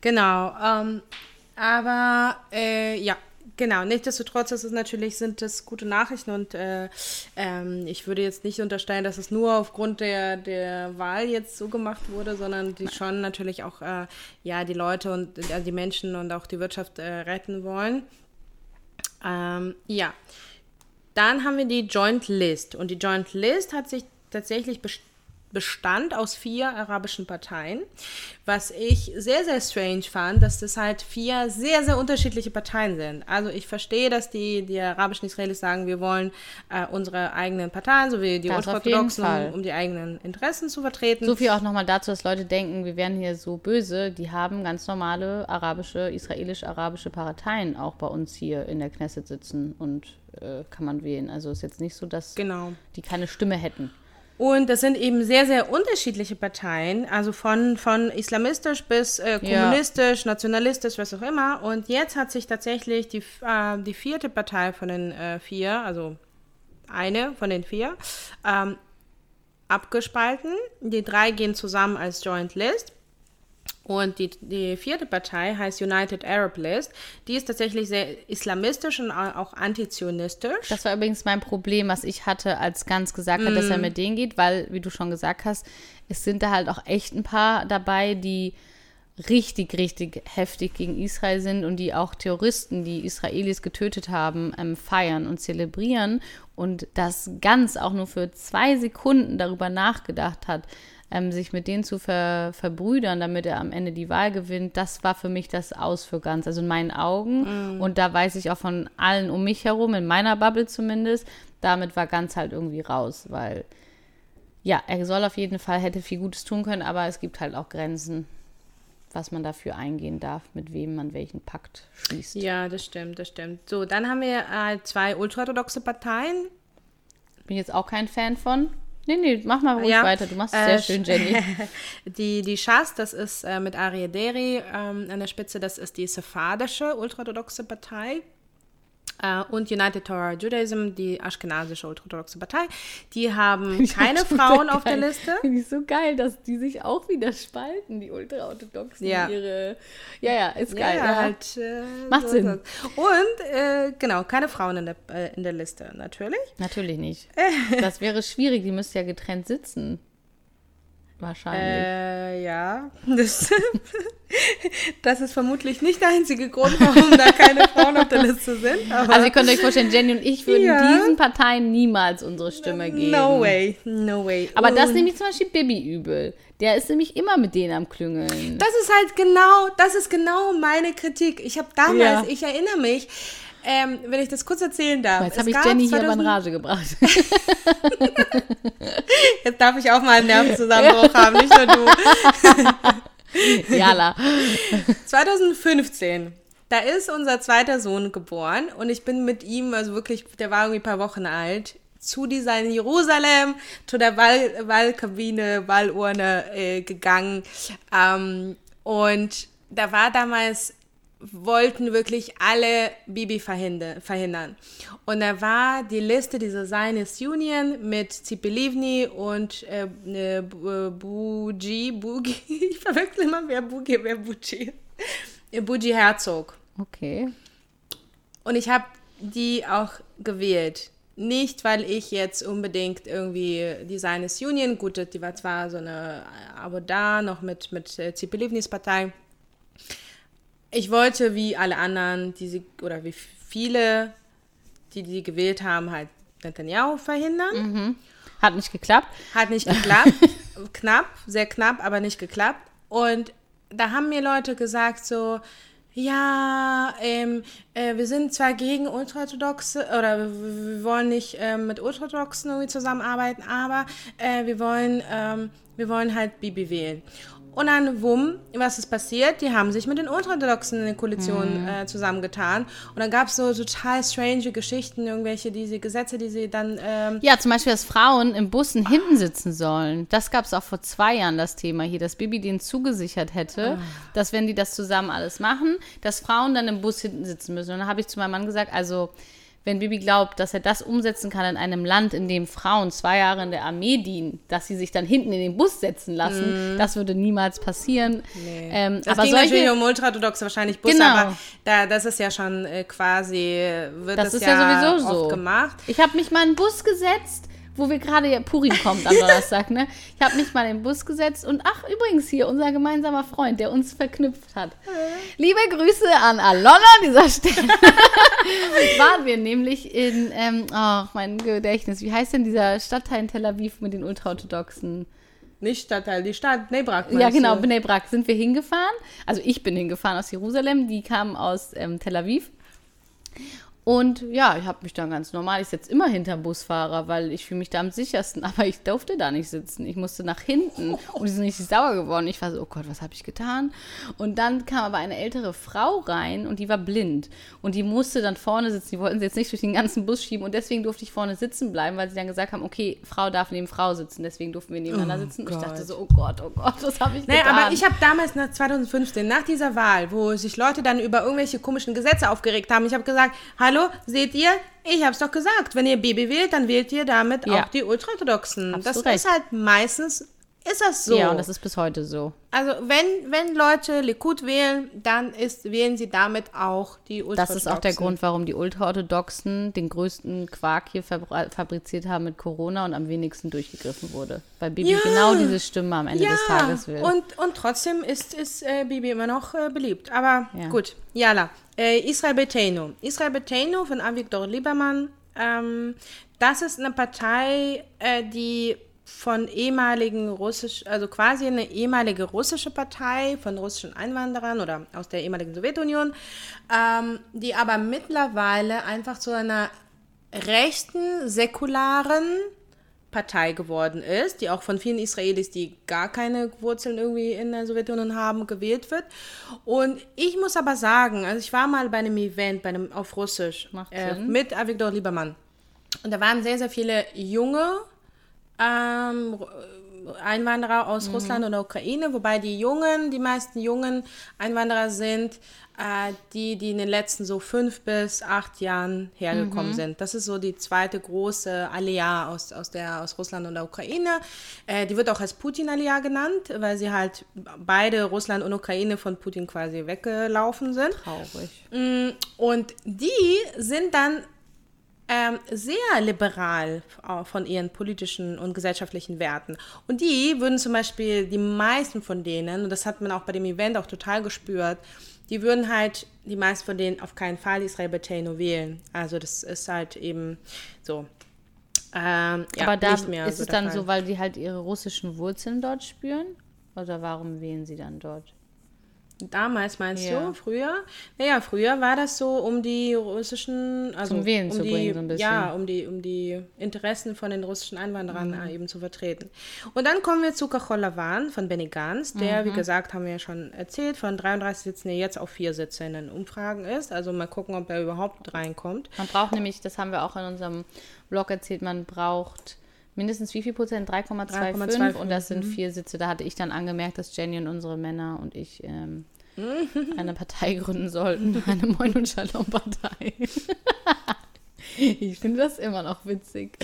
Genau, ähm, aber äh, ja, genau. Nichtsdestotrotz ist es natürlich sind das gute Nachrichten und äh, ähm, ich würde jetzt nicht unterstellen, dass es nur aufgrund der, der Wahl jetzt so gemacht wurde, sondern die schon natürlich auch äh, ja die Leute und äh, die Menschen und auch die Wirtschaft äh, retten wollen. Ähm, ja. Dann haben wir die Joint List. Und die Joint List hat sich tatsächlich best- bestand aus vier arabischen Parteien. Was ich sehr, sehr strange fand, dass das halt vier sehr, sehr unterschiedliche Parteien sind. Also ich verstehe, dass die, die arabischen Israelis sagen, wir wollen äh, unsere eigenen Parteien, so wie die Das Fall. um, um die eigenen Interessen zu vertreten. So viel auch nochmal dazu, dass Leute denken, wir wären hier so böse. Die haben ganz normale arabische, israelisch-arabische Parteien auch bei uns hier in der Knesset sitzen und äh, kann man wählen. Also ist jetzt nicht so, dass genau. die keine Stimme hätten. Und das sind eben sehr, sehr unterschiedliche Parteien, also von, von islamistisch bis äh, Ja. kommunistisch, nationalistisch, was auch immer. Und jetzt hat sich tatsächlich die, äh, die vierte Partei von den äh, vier, also eine von den vier, ähm, abgespalten. Die drei gehen zusammen als Joint List. Und die, die vierte Partei heißt United Arab List. Die ist tatsächlich sehr islamistisch und au- auch antizionistisch. Das war übrigens mein Problem, was ich hatte, als Ganz gesagt hat, dass er mit denen geht, weil, wie du schon gesagt hast, es sind da halt auch echt ein paar dabei, die richtig, richtig heftig gegen Israel sind und die auch Terroristen, die Israelis getötet haben, ähm, feiern und zelebrieren und das ganz auch nur für zwei Sekunden darüber nachgedacht hat, ähm, sich mit denen zu ver verbrüdern, damit er am Ende die Wahl gewinnt, das war für mich das Aus für ganz, also in meinen Augen. Und da weiß ich auch von allen um mich herum, in meiner Bubble zumindest, damit war ganz halt irgendwie raus, weil ja, er soll auf jeden Fall, hätte viel Gutes tun können, aber es gibt halt auch Grenzen, was man dafür eingehen darf, mit wem man welchen Pakt schließt. Ja, das stimmt, das stimmt. So, dann haben wir äh, zwei ultraorthodoxe Parteien. Bin jetzt auch kein Fan von. Nee, nee, mach mal ruhig Ja, weiter. Du machst es äh, sehr schön, Jenny. Die, die Shas, das ist äh, mit Arie Deri ähm, an der Spitze, das ist die sephardische ultraorthodoxe Partei. Äh, und United Torah Judaism, die aschkenasische ultraorthodoxe Partei. Die haben keine Frauen auf der. Liste. Finde ich so geil, dass die sich auch wieder spalten, die Ultraorthodoxen. Ja. Ihre, ja, ja, ist geil. ja, Ja, halt. Äh, Macht so Sinn. das. Und äh, genau, keine Frauen in der, äh, in der Liste, natürlich. Natürlich nicht. Das wäre schwierig, die müsste ja getrennt sitzen. Wahrscheinlich. Äh, ja, das, das ist vermutlich nicht der einzige Grund, warum da keine Frauen auf der Liste sind. Aber also ihr könnt euch vorstellen, Jenny und ich würden Ja. diesen Parteien niemals unsere Stimme geben. no way, no way. Aber das nehme ich zum Beispiel Bibi übel. Der ist nämlich immer mit denen am Klüngeln. das ist halt genau, das ist genau meine Kritik. Ich habe damals, Ja. ich erinnere mich, ähm, wenn ich das kurz erzählen darf. Jetzt habe ich Jenny hier aber 2000 in Rage gebracht. Jetzt darf ich auch mal einen Nervenzusammenbruch haben, nicht nur du. Jala. 2015, da ist unser zweiter Sohn geboren und ich bin mit ihm, also wirklich, der war irgendwie ein paar Wochen alt, zu dieser Jerusalem, zu der Wahl, Wahlkabine, Wahlurne äh, gegangen. Ähm, und da war damals, wollten wirklich alle Bibi verhinder- verhindern. Und da war die Liste dieser Zionist Union mit Tzipi Livni und äh, äh, Bu- äh, Buji, Bugi, ich verwechsel immer, wer Bugi, wer Buji. Äh, Buji Herzog. Okay. Und ich habe die auch gewählt. Nicht, weil ich jetzt unbedingt irgendwie die Zionist Union, gut, die war zwar so eine Abo da, noch mit, mit äh, Tzipi Livnis Partei. Ich wollte, wie alle anderen, die sie, oder wie viele, die die gewählt haben, halt Netanyahu verhindern. Hat nicht geklappt. Hat nicht geklappt. knapp, sehr knapp, aber nicht geklappt. Und da haben mir Leute gesagt so, ja, ähm, äh, wir sind zwar gegen Ultraorthodoxe oder wir, wollen nicht ähm, mit Ultraorthodoxen irgendwie zusammenarbeiten, aber äh, wir wollen, ähm, wir wollen halt Bibi wählen. Und dann, wumm, was ist passiert? Die haben sich mit den Ultraorthodoxen in der Koalition äh, zusammengetan. Und dann gab es so total strange Geschichten, irgendwelche diese Gesetze, die sie dann ähm, Ja, zum Beispiel, dass Frauen im Bussen hinten sitzen sollen. Das gab es auch vor zwei Jahren, das Thema hier, dass Bibi denen zugesichert hätte, dass wenn die das zusammen alles machen, dass Frauen dann im Bus hinten sitzen müssen. Und dann habe ich zu meinem Mann gesagt, also wenn Bibi glaubt, dass er das umsetzen kann in einem Land, in dem Frauen zwei Jahre in der Armee dienen, dass sie sich dann hinten in den Bus setzen lassen, das würde niemals passieren. Ähm, Das aber ging solche, natürlich um ultraorthodoxe wahrscheinlich Busse, Genau. aber da, das ist ja schon äh, quasi, wird Das das, ist ja sowieso oft so. gemacht. Ich habe mich mal in den Bus gesetzt, wo wir gerade, ja, Purim kommt am Donnerstag, ne? Ich habe mich mal in den Bus gesetzt und ach, übrigens hier, unser gemeinsamer Freund, der uns verknüpft hat. Liebe Grüße an Alona an dieser Stelle. Waren wir nämlich in, ähm, oh, mein Gedächtnis, wie heißt denn dieser Stadtteil in Tel Aviv mit den Ultraorthodoxen? Nicht Stadtteil, die Stadt Nebrak. Ja, genau, Bnei Brak sind wir hingefahren. Also ich bin hingefahren aus Jerusalem, die kamen aus ähm, Tel Aviv. Und ja, ich habe mich dann ganz normal, ich sitze immer hinterm Busfahrer, weil ich fühle mich da am sichersten, aber ich durfte da nicht sitzen. Ich musste nach hinten und die sind richtig sauer geworden. Ich war so, oh Gott, was habe ich getan? Und dann kam aber eine ältere Frau rein und die war blind und die musste dann vorne sitzen. Die wollten sie jetzt nicht durch den ganzen Bus schieben und deswegen durfte ich vorne sitzen bleiben, weil sie dann gesagt haben, okay, Frau darf neben Frau sitzen, deswegen durften wir nebeneinander Oh sitzen. Und ich dachte so, oh Gott, oh Gott, was habe ich Naja, getan? aber ich habe damals, nach 2015, nach dieser Wahl, wo sich Leute dann über irgendwelche komischen Gesetze aufgeregt haben, ich habe gesagt, hallo, seht ihr, ich habe es doch gesagt, wenn ihr Baby wählt, dann wählt ihr damit Ja. auch die Ultraorthodoxen. Das recht. ist halt meistens, ist das so. Ja, und das ist bis heute so. also wenn, wenn Leute Likud wählen, dann ist, wählen sie damit auch die Das Ultraorthodoxen. ist auch der Grund, warum die Ultraorthodoxen den größten Quark hier fabri- fabriziert haben mit Corona und am wenigsten durchgegriffen wurde. Weil Bibi Ja. genau diese Stimme am Ende ja, des Tages will. Und, und trotzdem ist, ist äh, Bibi immer noch äh, beliebt. Aber Ja. gut, Jala. Äh, Israel Beteinu. Israel Beteinu von Avigdor Liebermann. Ähm, das ist eine Partei, äh, die von ehemaligen russisch, also quasi eine ehemalige russische Partei von russischen Einwanderern oder aus der ehemaligen Sowjetunion, ähm, die aber mittlerweile einfach zu einer rechten, säkularen Partei geworden ist, die auch von vielen Israelis, die gar keine Wurzeln irgendwie in der Sowjetunion haben, gewählt wird. Und ich muss aber sagen, also ich war mal bei einem Event, bei einem auf Russisch, äh, mit Avigdor Liebermann. Und da waren sehr, sehr viele junge ähm, Einwanderer aus Mhm. Russland und der Ukraine, wobei die Jungen, die meisten jungen Einwanderer sind, äh, die, die in den letzten so fünf bis acht Jahren hergekommen Mhm. sind. Das ist so die zweite große Aliyah aus, aus, der, aus Russland und der Ukraine. Äh, die wird auch als Putin-Aliyah genannt, weil sie halt beide Russland und Ukraine von Putin quasi weggelaufen sind. Traurig. Mm, Und die sind dann ähm, sehr liberal von ihren politischen und gesellschaftlichen Werten. Und die würden zum Beispiel, die meisten von denen, und das hat man auch bei dem Event auch total gespürt, die würden halt, die meisten von denen auf keinen Fall Israel Beteino wählen. Also das ist halt eben so. Ähm, ja, Aber da ist so es dann Fall. so, weil die halt ihre russischen Wurzeln dort spüren? Oder warum wählen sie dann dort? Damals meinst Ja. du, früher? Naja, früher war das so, um die russischen, also Zum Wählen um zu die, bringen, so ein bisschen. Ja, um die, um die Interessen von den russischen Einwanderern Mhm. eben zu vertreten. Und dann kommen wir zu Kacholavan von Benny Gantz, der, Mhm. wie gesagt, haben wir ja schon erzählt, von 33 Sitzen er jetzt auf vier Sitze in den Umfragen ist. Also mal gucken, ob er überhaupt reinkommt. Man braucht nämlich, das haben wir auch in unserem Blog erzählt, man braucht mindestens wie viel Prozent? 3,25 3,25, und das sind vier Sitze. Da hatte ich dann angemerkt, dass Jenny und unsere Männer und ich ähm, eine Partei gründen sollten. Eine Moin und Shalom Partei. ich finde das immer noch witzig.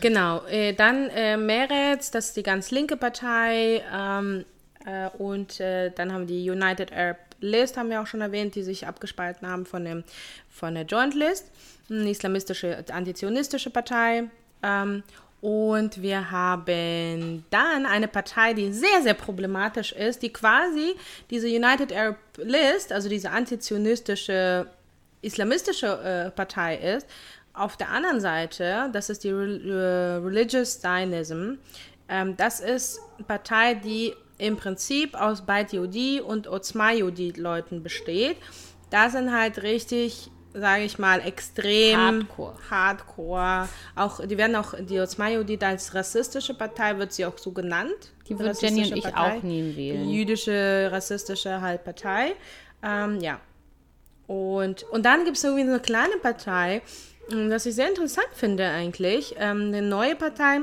Genau, äh, dann äh, Meretz, das ist die ganz linke Partei. Ähm, äh, und äh, dann haben wir die United Arab List, haben wir auch schon erwähnt, die sich abgespalten haben von, dem, von der Joint List. Eine islamistische, antizionistische Partei. Ähm, und wir haben dann eine Partei, die sehr, sehr problematisch ist, die quasi diese United Arab List, also diese antizionistische islamistische äh, Partei ist. Auf der anderen Seite, das ist die Re äh, Religious Zionism. Ähm, das ist eine Partei, die im Prinzip aus Beit Yehudi und Otzma Yehudi Leuten besteht. Da sind halt richtig, sage ich mal, extrem Hardcore. Hardcore. Auch die werden auch die Yehudi als rassistische Partei wird sie auch so genannt. Die würden Jenny und ich Partei. auch nie wählen. Jüdische, rassistische halt Partei. Ähm, ja. Und, und dann gibt es irgendwie so eine kleine Partei, ähm, was ich sehr interessant finde eigentlich. Ähm, eine neue Partei,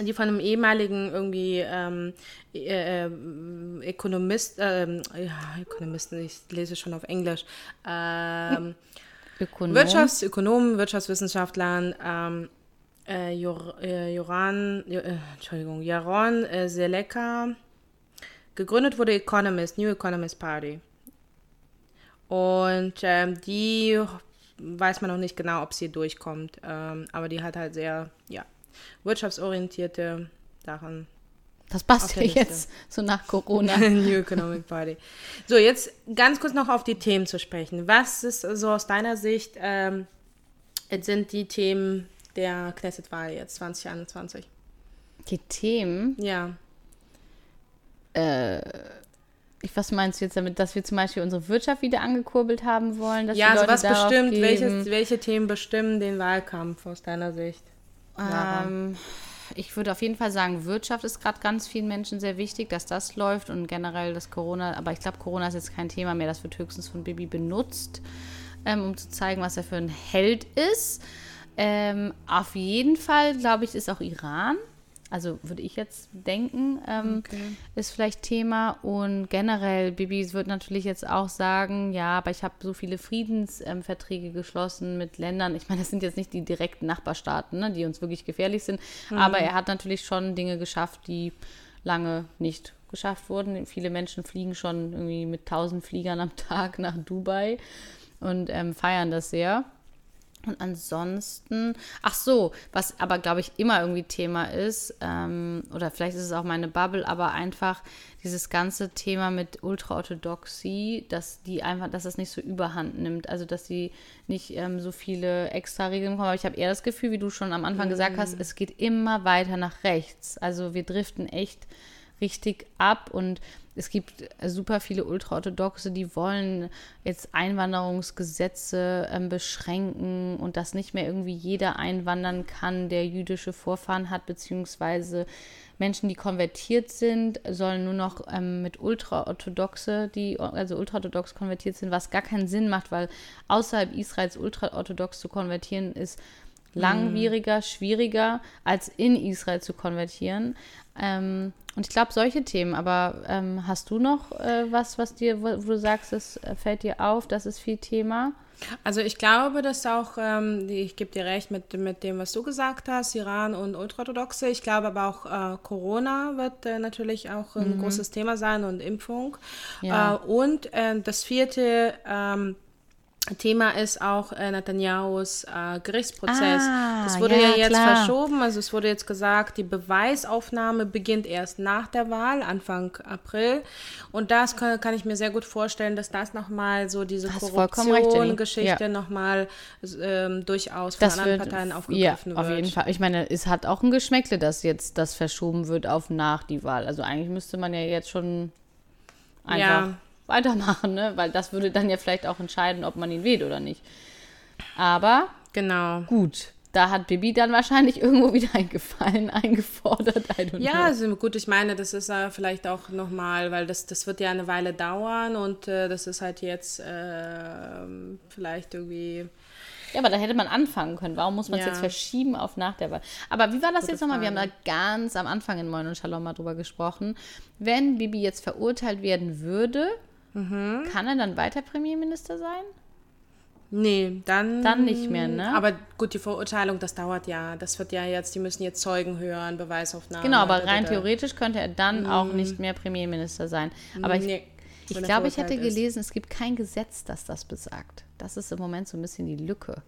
die von einem ehemaligen irgendwie ähm, äh, ähm, Ökonomist, ähm, ja, Ökonomisten, ich lese schon auf Englisch, ähm, Ökonom. Wirtschaftsökonomen, Wirtschaftswissenschaftlern, ähm, äh, Jor, äh, Joran, Jo- äh, Entschuldigung, Jaron äh, Seleka. Gegründet wurde Economist, New Economist Party. Und ähm, die weiß man noch nicht genau, ob sie durchkommt. Ähm, aber die hat halt sehr, ja, wirtschaftsorientierte Sachen. Das passt ja jetzt so nach Corona. New Economic Party. So, jetzt ganz kurz noch auf die Themen zu sprechen. Was ist so aus deiner Sicht ähm, jetzt sind die Themen der Knesset-Wahl jetzt 2021? Die Themen, Ja. ich, was meinst du jetzt damit, dass wir zum Beispiel unsere Wirtschaft wieder angekurbelt haben wollen? Ja, also was bestimmt, welches, welche Themen bestimmen den Wahlkampf aus deiner Sicht? Ähm, ich würde auf jeden Fall sagen, Wirtschaft ist gerade ganz vielen Menschen sehr wichtig, dass das läuft und generell das Corona, aber ich glaube, Corona ist jetzt kein Thema mehr, das wird höchstens von Bibi benutzt, ähm, um zu zeigen, was er für ein Held ist. Ähm, auf jeden Fall, glaube ich, ist auch Iran. Also würde ich jetzt denken, ähm, ist vielleicht Thema. Und generell, Bibi wird natürlich jetzt auch sagen, ja, aber ich habe so viele Friedensverträge ähm, geschlossen mit Ländern. Ich meine, das sind jetzt nicht die direkten Nachbarstaaten, ne, die uns wirklich gefährlich sind. Aber er hat natürlich schon Dinge geschafft, die lange nicht geschafft wurden. Viele Menschen fliegen schon irgendwie mit tausend Fliegern am Tag nach Dubai und ähm, feiern das sehr. Und ansonsten, ach so, was aber, glaube ich, immer irgendwie Thema ist, ähm, oder vielleicht ist es auch meine Bubble, aber einfach dieses ganze Thema mit Ultraorthodoxie, dass die einfach, dass das nicht so überhand nimmt. Also, dass sie nicht ähm, so viele extra Regeln bekommen. Aber ich habe eher das Gefühl, wie du schon am Anfang gesagt hast, es geht immer weiter nach rechts. Also, wir driften echt richtig ab und es gibt super viele Ultraorthodoxe, die wollen jetzt Einwanderungsgesetze ähm, beschränken und dass nicht mehr irgendwie jeder einwandern kann, der jüdische Vorfahren hat, beziehungsweise Menschen, die konvertiert sind, sollen nur noch ähm, mit Ultraorthodoxe, die also ultraorthodox konvertiert sind, was gar keinen Sinn macht, weil außerhalb Israels ultraorthodox zu konvertieren ist langwieriger, schwieriger, als in Israel zu konvertieren. Ähm, und ich glaube, solche Themen, aber ähm, hast du noch äh, was, was dir, wo, wo du sagst, es äh, fällt dir auf, das ist viel Thema? Also ich glaube, dass auch, ähm, ich gebe dir recht mit, mit dem, was du gesagt hast, Iran und Ultraorthodoxe. Ich glaube aber auch äh, Corona wird äh, natürlich auch ein großes Thema sein und Impfung. Ja. Äh, und äh, das vierte ähm, Thema ist auch äh, Netanyahus äh, Gerichtsprozess. Ah, das wurde ja, ja, jetzt klar. verschoben. Also es wurde jetzt gesagt, die Beweisaufnahme beginnt erst nach der Wahl, Anfang April. Und das kann, kann ich mir sehr gut vorstellen, dass das nochmal so diese. Korruption-Geschichte Ja. nochmal ähm, durchaus von Das anderen wird, Parteien ja, aufgegriffen auf wird. jeden Fall. Ich meine, es hat auch ein Geschmäckle, dass jetzt das verschoben wird auf nach die Wahl. Also eigentlich müsste man ja jetzt schon einfach Ja. Weitermachen, ne? weil das würde dann ja vielleicht auch entscheiden, ob man ihn wählt oder nicht. Aber Genau. gut, da hat Bibi dann wahrscheinlich irgendwo wieder ein Gefallen eingefordert. I don't Ja, know. also gut, ich meine, das ist äh, vielleicht auch nochmal, weil das, das wird ja eine Weile dauern und äh, das ist halt jetzt ähm, vielleicht irgendwie. Ja, aber da hätte man anfangen können. Warum muss man es Ja. jetzt verschieben auf nach der Wahl? Aber wie war das Gute jetzt nochmal? Wir haben da ganz am Anfang in Moin und Shalom mal drüber gesprochen. Wenn Bibi jetzt verurteilt werden würde, Mhm. kann er dann weiter Premierminister sein? Nee, dann. Dann nicht mehr, ne? Aber gut, die Verurteilung, das dauert ja. Das wird ja jetzt, die müssen jetzt Zeugen hören, Beweisaufnahmen. Genau, aber rein da. theoretisch könnte er dann auch nicht mehr Premierminister sein. Aber ich, Nee, ich er glaube, ich hätte ist. gelesen, es gibt kein Gesetz, das das besagt. Das ist im Moment so ein bisschen die Lücke.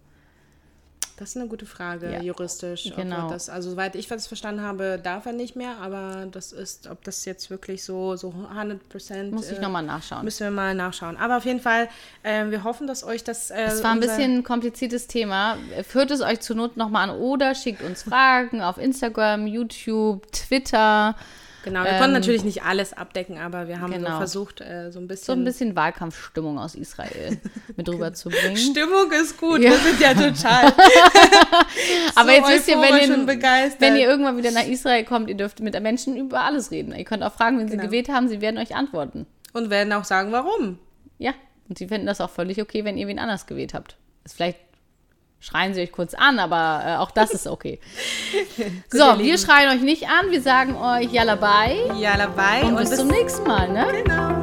Das ist eine gute Frage, Ja. juristisch. Genau. Das, also, soweit ich das verstanden habe, darf er nicht mehr, aber das ist, ob das jetzt wirklich so, so 100 Prozent. Muss ich nochmal nachschauen. Müssen wir mal nachschauen. Aber auf jeden Fall, ähm, wir hoffen, dass euch das. Äh, Es war ein bisschen ein kompliziertes Thema. Führt es euch zur Not nochmal an oder schickt uns Fragen auf Instagram, YouTube, Twitter. Genau, wir ähm, konnten natürlich nicht alles abdecken, aber wir haben genau. so versucht, äh, so ein bisschen. So ein bisschen Wahlkampfstimmung aus Israel mit rüberzubringen. Stimmung ist gut, Ja. wir sind ja total. Aber so jetzt wisst ihr, wenn ihr, wenn ihr irgendwann wieder nach Israel kommt, ihr dürft mit Menschen über alles reden. Ihr könnt auch fragen, wenn sie Genau. gewählt haben, sie werden euch antworten. Und werden auch sagen, warum. Ja, und sie finden das auch völlig okay, wenn ihr wen anders gewählt habt. Ist vielleicht schreien sie euch kurz an, aber äh, auch das ist okay. so, wir Lieben. schreien euch nicht an, wir sagen euch Yalla bye Ja, dabei. und bis zum nächsten Mal, ne? Genau.